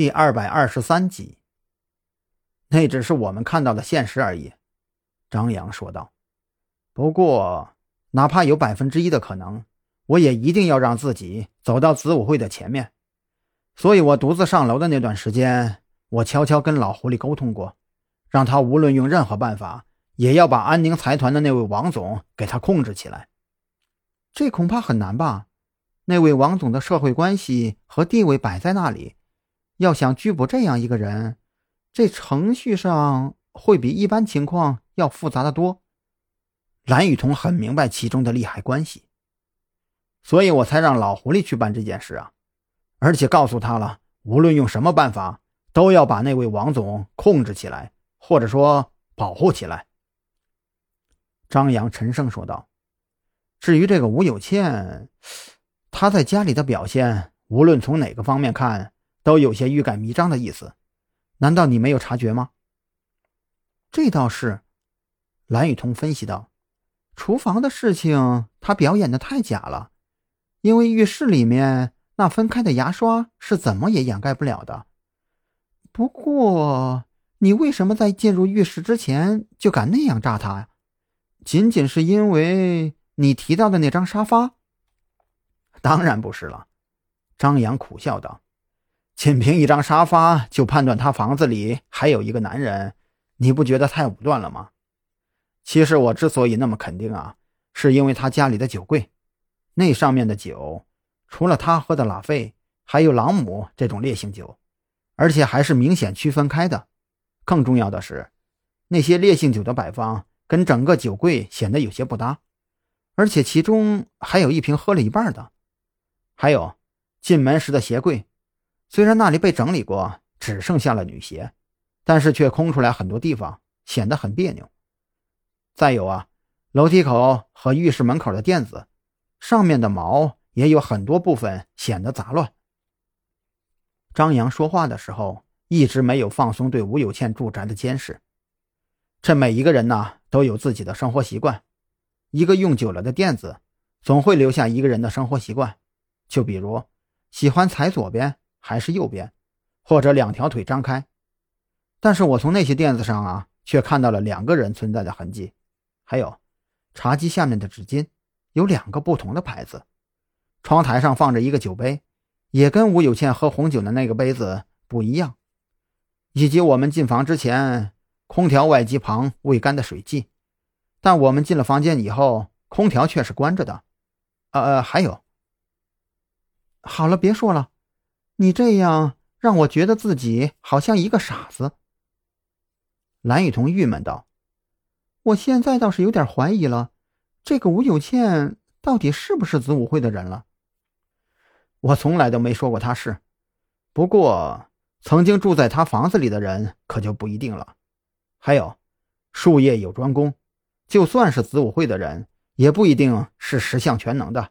第二百二十三集。那只是我们看到的现实而已，张扬说道。不过，哪怕有百分之一的可能，我也一定要让自己走到子午会的前面。所以我独自上楼的那段时间，我悄悄跟老狐狸沟通过，让他无论用任何办法，也要把安宁财团的那位王总给他控制起来。这恐怕很难吧？那位王总的社会关系和地位摆在那里，要想拘捕这样一个人，这程序上会比一般情况要复杂的多。蓝雨桐很明白其中的利害关系，所以我才让老狐狸去办这件事啊，而且告诉他了，无论用什么办法，都要把那位王总控制起来，或者说保护起来。张扬沉声说道：“至于这个吴有倩。”他在家里的表现，无论从哪个方面看，都有些欲盖弥彰的意思。难道你没有察觉吗？这倒是，蓝雨桐分析道。厨房的事情，他表演的太假了，因为浴室里面那分开的牙刷是怎么也掩盖不了的。不过，你为什么在进入浴室之前就敢那样炸他呀？仅仅是因为你提到的那张沙发？当然不是了，张扬苦笑道：“仅凭一张沙发就判断他房子里还有一个男人，你不觉得太武断了吗？其实我之所以那么肯定啊，是因为他家里的酒柜，那上面的酒，除了他喝的拉菲，还有朗姆这种烈性酒，而且还是明显区分开的。更重要的是，那些烈性酒的摆放跟整个酒柜显得有些不搭，而且其中还有一瓶喝了一半的。”还有，进门时的鞋柜，虽然那里被整理过，只剩下了女鞋，但是却空出来很多地方，显得很别扭。再有啊，楼梯口和浴室门口的垫子，上面的毛也有很多部分显得杂乱。张扬说话的时候，一直没有放松对吴有倩住宅的监视。这每一个人呢，都有自己的生活习惯，一个用久了的垫子，总会留下一个人的生活习惯。就比如，喜欢踩左边还是右边，或者两条腿张开。但是我从那些垫子上啊，却看到了两个人存在的痕迹。还有，茶几下面的纸巾有两个不同的牌子。窗台上放着一个酒杯，也跟吴有倩喝红酒的那个杯子不一样。以及我们进房之前，空调外机旁未干的水迹。但我们进了房间以后，空调却是关着的。呃，还有。好了，别说了，你这样让我觉得自己好像一个傻子。蓝雨桐郁闷道：“我现在倒是有点怀疑了，这个吴有倩到底是不是子午会的人了？我从来都没说过他是，不过曾经住在他房子里的人可就不一定了。还有，术业有专攻，就算是子午会的人，也不一定是十项全能的。”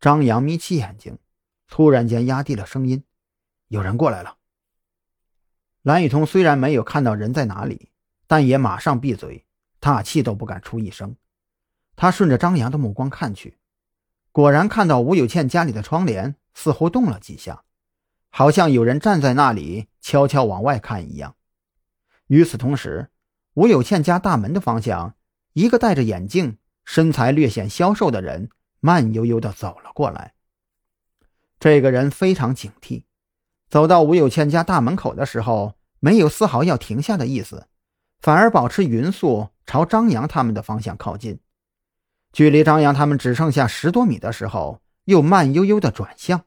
张扬眯起眼睛，突然间压低了声音：“有人过来了。”蓝雨桐虽然没有看到人在哪里，但也马上闭嘴，大气都不敢出一声。他顺着张扬的目光看去，果然看到吴有倩家里的窗帘似乎动了几下，好像有人站在那里悄悄往外看一样。与此同时，吴有倩家大门的方向，一个戴着眼镜、身材略显消瘦的人。慢悠悠地走了过来。这个人非常警惕，走到吴有倩家大门口的时候，没有丝毫要停下的意思，反而保持匀速朝张扬他们的方向靠近。距离张扬他们只剩下十多米的时候，又慢悠悠地转向。